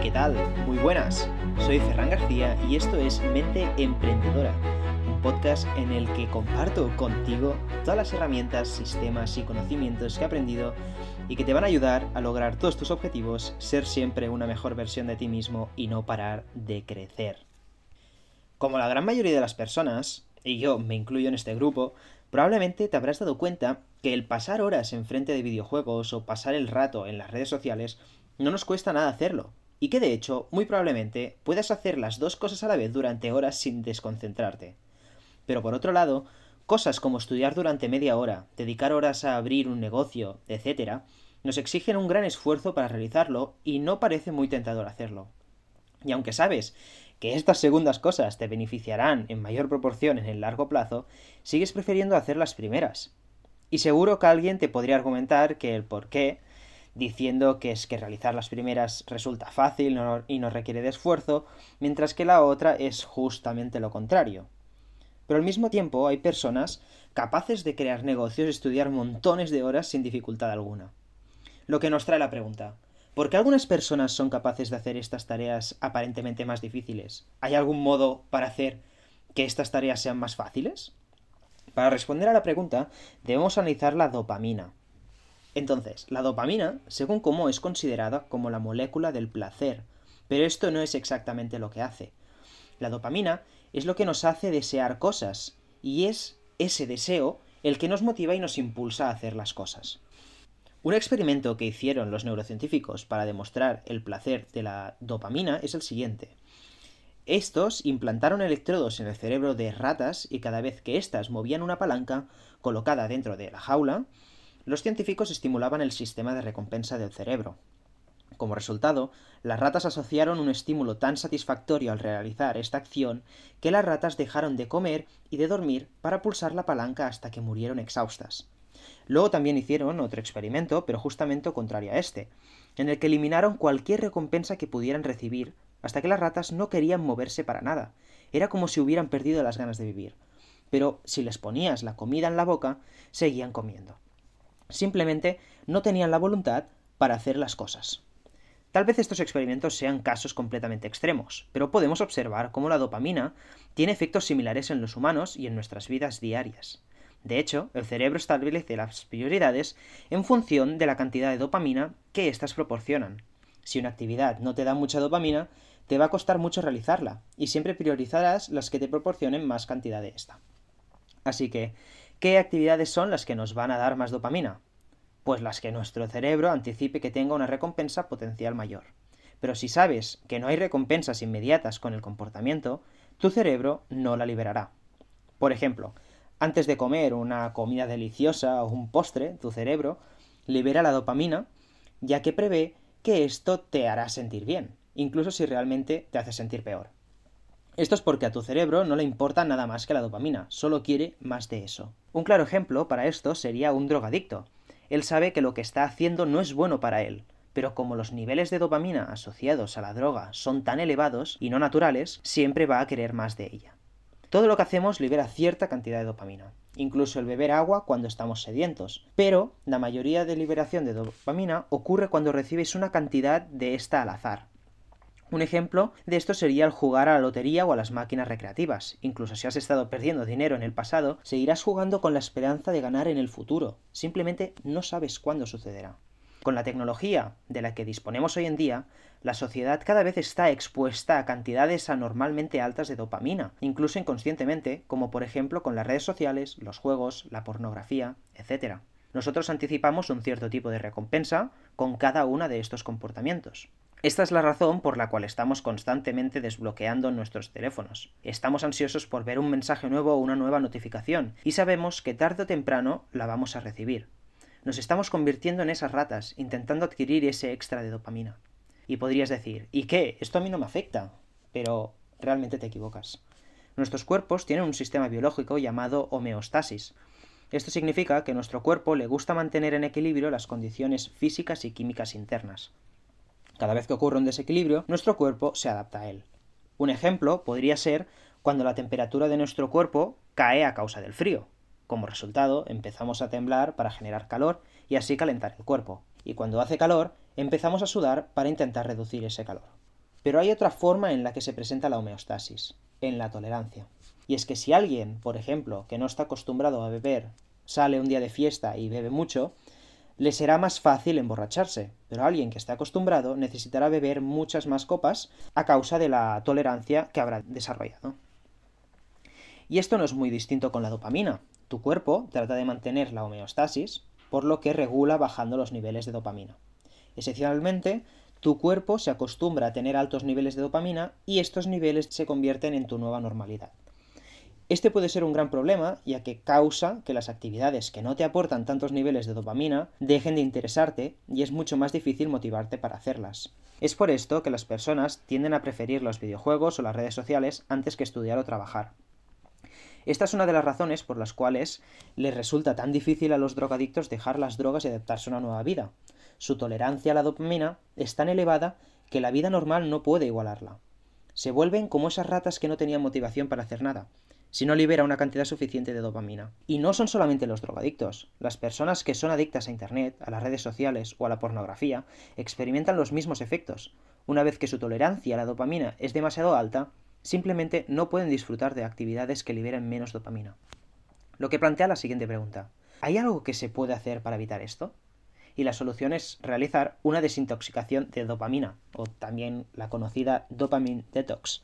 ¿qué tal? Muy buenas. Soy Ferran García y esto es Mente Emprendedora, un podcast en el que comparto contigo todas las herramientas, sistemas y conocimientos que he aprendido y que te van a ayudar a lograr todos tus objetivos, ser siempre una mejor versión de ti mismo y no parar de crecer. Como la gran mayoría de las personas, y yo me incluyo en este grupo, probablemente te habrás dado cuenta que el pasar horas enfrente de videojuegos o pasar el rato en las redes sociales no nos cuesta nada hacerlo, y que de hecho, muy probablemente, puedas hacer las dos cosas a la vez durante horas sin desconcentrarte. Pero por otro lado, cosas como estudiar durante media hora, dedicar horas a abrir un negocio, etc., nos exigen un gran esfuerzo para realizarlo y no parece muy tentador hacerlo. Y aunque sabes que estas segundas cosas te beneficiarán en mayor proporción en el largo plazo, sigues prefiriendo hacer las primeras. Y seguro que alguien te podría argumentar que el por qué diciendo que es que realizar las primeras resulta fácil y no requiere de esfuerzo, mientras que la otra es justamente lo contrario. Pero al mismo tiempo hay personas capaces de crear negocios y estudiar montones de horas sin dificultad alguna. Lo que nos trae la pregunta, ¿por qué algunas personas son capaces de hacer estas tareas aparentemente más difíciles? ¿Hay algún modo para hacer que estas tareas sean más fáciles? Para responder a la pregunta, debemos analizar la dopamina, entonces, la dopamina, según cómo es considerada como la molécula del placer, pero esto no es exactamente lo que hace. La dopamina es lo que nos hace desear cosas, y es ese deseo el que nos motiva y nos impulsa a hacer las cosas. Un experimento que hicieron los neurocientíficos para demostrar el placer de la dopamina es el siguiente. Estos implantaron electrodos en el cerebro de ratas y cada vez que éstas movían una palanca colocada dentro de la jaula, los científicos estimulaban el sistema de recompensa del cerebro. Como resultado, las ratas asociaron un estímulo tan satisfactorio al realizar esta acción que las ratas dejaron de comer y de dormir para pulsar la palanca hasta que murieron exhaustas. Luego también hicieron otro experimento, pero justamente contrario a este, en el que eliminaron cualquier recompensa que pudieran recibir, hasta que las ratas no querían moverse para nada. Era como si hubieran perdido las ganas de vivir. Pero si les ponías la comida en la boca, seguían comiendo. Simplemente no tenían la voluntad para hacer las cosas. Tal vez estos experimentos sean casos completamente extremos, pero podemos observar cómo la dopamina tiene efectos similares en los humanos y en nuestras vidas diarias. De hecho, el cerebro establece las prioridades en función de la cantidad de dopamina que éstas proporcionan. Si una actividad no te da mucha dopamina, te va a costar mucho realizarla, y siempre priorizarás las que te proporcionen más cantidad de esta. Así que, ¿Qué actividades son las que nos van a dar más dopamina? Pues las que nuestro cerebro anticipe que tenga una recompensa potencial mayor. Pero si sabes que no hay recompensas inmediatas con el comportamiento, tu cerebro no la liberará. Por ejemplo, antes de comer una comida deliciosa o un postre, tu cerebro libera la dopamina, ya que prevé que esto te hará sentir bien, incluso si realmente te hace sentir peor. Esto es porque a tu cerebro no le importa nada más que la dopamina, solo quiere más de eso. Un claro ejemplo para esto sería un drogadicto. Él sabe que lo que está haciendo no es bueno para él, pero como los niveles de dopamina asociados a la droga son tan elevados y no naturales, siempre va a querer más de ella. Todo lo que hacemos libera cierta cantidad de dopamina, incluso el beber agua cuando estamos sedientos, pero la mayoría de liberación de dopamina ocurre cuando recibes una cantidad de esta al azar, un ejemplo de esto sería el jugar a la lotería o a las máquinas recreativas. Incluso si has estado perdiendo dinero en el pasado, seguirás jugando con la esperanza de ganar en el futuro. Simplemente no sabes cuándo sucederá. Con la tecnología de la que disponemos hoy en día, la sociedad cada vez está expuesta a cantidades anormalmente altas de dopamina, incluso inconscientemente, como por ejemplo con las redes sociales, los juegos, la pornografía, etc. Nosotros anticipamos un cierto tipo de recompensa con cada uno de estos comportamientos. Esta es la razón por la cual estamos constantemente desbloqueando nuestros teléfonos. Estamos ansiosos por ver un mensaje nuevo o una nueva notificación, y sabemos que tarde o temprano la vamos a recibir. Nos estamos convirtiendo en esas ratas, intentando adquirir ese extra de dopamina. Y podrías decir, ¿y qué? Esto a mí no me afecta. Pero realmente te equivocas. Nuestros cuerpos tienen un sistema biológico llamado homeostasis. Esto significa que nuestro cuerpo le gusta mantener en equilibrio las condiciones físicas y químicas internas. Cada vez que ocurre un desequilibrio, nuestro cuerpo se adapta a él. Un ejemplo podría ser cuando la temperatura de nuestro cuerpo cae a causa del frío. Como resultado, empezamos a temblar para generar calor y así calentar el cuerpo. Y cuando hace calor, empezamos a sudar para intentar reducir ese calor. Pero hay otra forma en la que se presenta la homeostasis, en la tolerancia. Y es que si alguien, por ejemplo, que no está acostumbrado a beber, sale un día de fiesta y bebe mucho, le será más fácil emborracharse, pero alguien que esté acostumbrado necesitará beber muchas más copas a causa de la tolerancia que habrá desarrollado. Y esto no es muy distinto con la dopamina. Tu cuerpo trata de mantener la homeostasis, por lo que regula bajando los niveles de dopamina. Esencialmente, tu cuerpo se acostumbra a tener altos niveles de dopamina y estos niveles se convierten en tu nueva normalidad. Este puede ser un gran problema, ya que causa que las actividades que no te aportan tantos niveles de dopamina dejen de interesarte y es mucho más difícil motivarte para hacerlas. Es por esto que las personas tienden a preferir los videojuegos o las redes sociales antes que estudiar o trabajar. Esta es una de las razones por las cuales les resulta tan difícil a los drogadictos dejar las drogas y adaptarse a una nueva vida, su tolerancia a la dopamina es tan elevada que la vida normal no puede igualarla. Se vuelven como esas ratas que no tenían motivación para hacer nada, si no libera una cantidad suficiente de dopamina. Y no son solamente los drogadictos. Las personas que son adictas a Internet, a las redes sociales o a la pornografía experimentan los mismos efectos. Una vez que su tolerancia a la dopamina es demasiado alta, simplemente no pueden disfrutar de actividades que liberen menos dopamina. Lo que plantea la siguiente pregunta. ¿Hay algo que se puede hacer para evitar esto? y la solución es realizar una desintoxicación de dopamina, o también la conocida dopamine detox.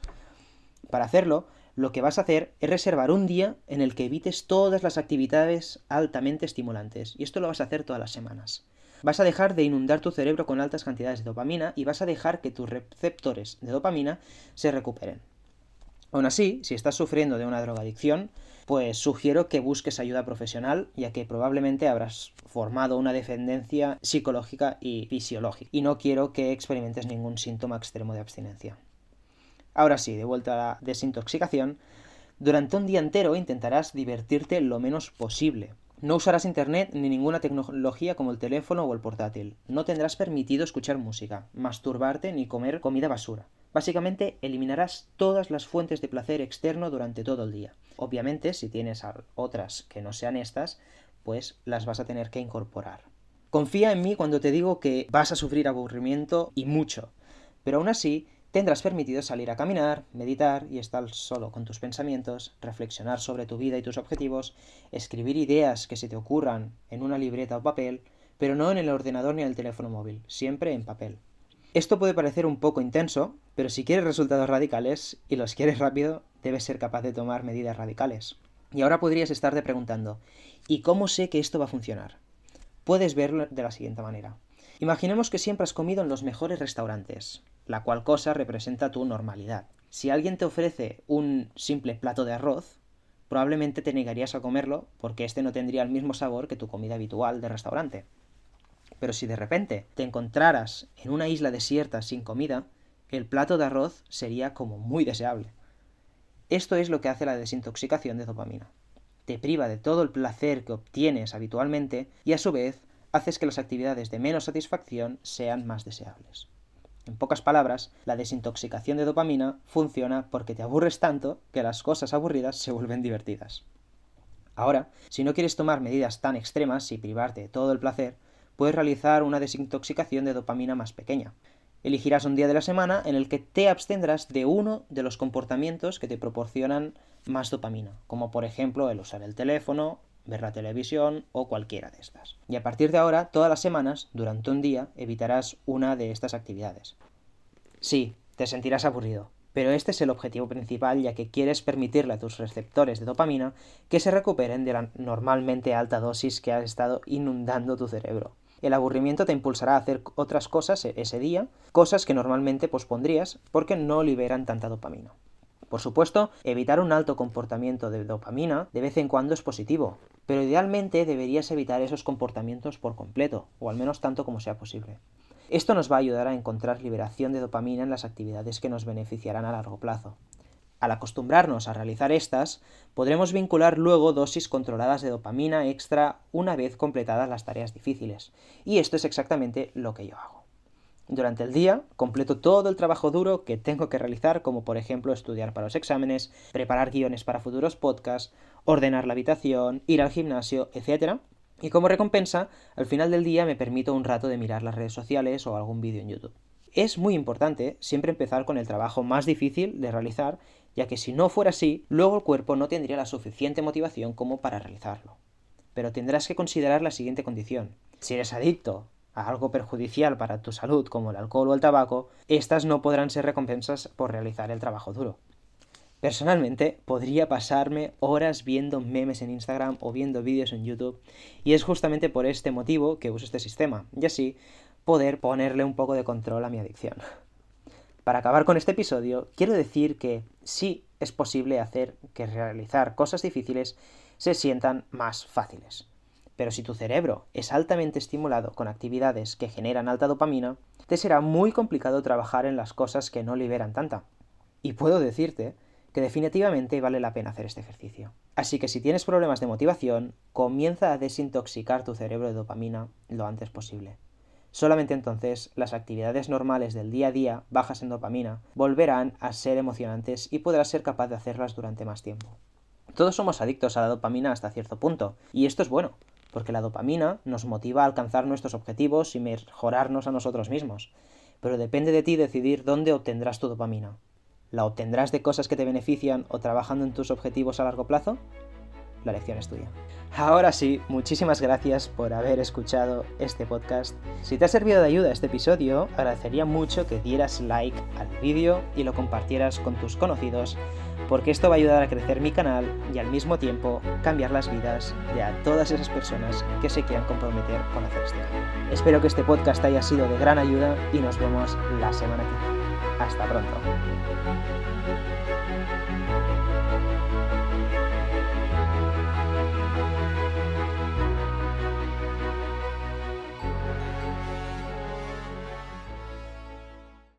Para hacerlo, lo que vas a hacer es reservar un día en el que evites todas las actividades altamente estimulantes, y esto lo vas a hacer todas las semanas. Vas a dejar de inundar tu cerebro con altas cantidades de dopamina y vas a dejar que tus receptores de dopamina se recuperen. Aún así, si estás sufriendo de una drogadicción, pues sugiero que busques ayuda profesional, ya que probablemente habrás formado una dependencia psicológica y fisiológica, y no quiero que experimentes ningún síntoma extremo de abstinencia. Ahora sí, de vuelta a la desintoxicación, durante un día entero intentarás divertirte lo menos posible. No usarás internet ni ninguna tecnología como el teléfono o el portátil. No tendrás permitido escuchar música, masturbarte ni comer comida basura. Básicamente eliminarás todas las fuentes de placer externo durante todo el día. Obviamente, si tienes otras que no sean estas, pues las vas a tener que incorporar. Confía en mí cuando te digo que vas a sufrir aburrimiento y mucho, pero aún así tendrás permitido salir a caminar, meditar y estar solo con tus pensamientos, reflexionar sobre tu vida y tus objetivos, escribir ideas que se te ocurran en una libreta o papel, pero no en el ordenador ni en el teléfono móvil, siempre en papel. Esto puede parecer un poco intenso, pero si quieres resultados radicales y los quieres rápido, debes ser capaz de tomar medidas radicales. Y ahora podrías estarte preguntando, ¿y cómo sé que esto va a funcionar? Puedes verlo de la siguiente manera. Imaginemos que siempre has comido en los mejores restaurantes, la cual cosa representa tu normalidad. Si alguien te ofrece un simple plato de arroz, probablemente te negarías a comerlo porque este no tendría el mismo sabor que tu comida habitual de restaurante. Pero si de repente te encontraras en una isla desierta sin comida, el plato de arroz sería como muy deseable. Esto es lo que hace la desintoxicación de dopamina. Te priva de todo el placer que obtienes habitualmente y a su vez haces que las actividades de menos satisfacción sean más deseables. En pocas palabras, la desintoxicación de dopamina funciona porque te aburres tanto que las cosas aburridas se vuelven divertidas. Ahora, si no quieres tomar medidas tan extremas y privarte de todo el placer, puedes realizar una desintoxicación de dopamina más pequeña. Elegirás un día de la semana en el que te abstendrás de uno de los comportamientos que te proporcionan más dopamina, como por ejemplo el usar el teléfono, ver la televisión o cualquiera de estas. Y a partir de ahora, todas las semanas, durante un día, evitarás una de estas actividades. Sí, te sentirás aburrido, pero este es el objetivo principal ya que quieres permitirle a tus receptores de dopamina que se recuperen de la normalmente alta dosis que has estado inundando tu cerebro. El aburrimiento te impulsará a hacer otras cosas e-, ese día, cosas que normalmente pospondrías porque no liberan tanta dopamina. Por supuesto, evitar un alto comportamiento de dopamina de vez en cuando es positivo, pero idealmente deberías evitar esos comportamientos por completo, o al menos tanto como sea posible. Esto nos va a ayudar a encontrar liberación de dopamina en las actividades que nos beneficiarán a largo plazo. Al acostumbrarnos a realizar estas, podremos vincular luego dosis controladas de dopamina extra una vez completadas las tareas difíciles. Y esto es exactamente lo que yo hago. Durante el día completo todo el trabajo duro que tengo que realizar, como por ejemplo estudiar para los exámenes, preparar guiones para futuros podcasts, ordenar la habitación, ir al gimnasio, etc. Y como recompensa, al final del día me permito un rato de mirar las redes sociales o algún vídeo en YouTube. Es muy importante siempre empezar con el trabajo más difícil de realizar, ya que si no fuera así, luego el cuerpo no tendría la suficiente motivación como para realizarlo. Pero tendrás que considerar la siguiente condición. Si eres adicto a algo perjudicial para tu salud como el alcohol o el tabaco, estas no podrán ser recompensas por realizar el trabajo duro. Personalmente, podría pasarme horas viendo memes en Instagram o viendo vídeos en YouTube, y es justamente por este motivo que uso este sistema, y así poder ponerle un poco de control a mi adicción. Para acabar con este episodio, quiero decir que sí es posible hacer que realizar cosas difíciles se sientan más fáciles. Pero si tu cerebro es altamente estimulado con actividades que generan alta dopamina, te será muy complicado trabajar en las cosas que no liberan tanta. Y puedo decirte que definitivamente vale la pena hacer este ejercicio. Así que si tienes problemas de motivación, comienza a desintoxicar tu cerebro de dopamina lo antes posible. Solamente entonces las actividades normales del día a día, bajas en dopamina, volverán a ser emocionantes y podrás ser capaz de hacerlas durante más tiempo. Todos somos adictos a la dopamina hasta cierto punto, y esto es bueno, porque la dopamina nos motiva a alcanzar nuestros objetivos y mejorarnos a nosotros mismos. Pero depende de ti decidir dónde obtendrás tu dopamina. ¿La obtendrás de cosas que te benefician o trabajando en tus objetivos a largo plazo? La lección es tuya. Ahora sí, muchísimas gracias por haber escuchado este podcast. Si te ha servido de ayuda este episodio, agradecería mucho que dieras like al vídeo y lo compartieras con tus conocidos, porque esto va a ayudar a crecer mi canal y al mismo tiempo cambiar las vidas de a todas esas personas que se quieran comprometer con hacer cambio. Espero que este podcast haya sido de gran ayuda y nos vemos la semana que viene. Hasta pronto.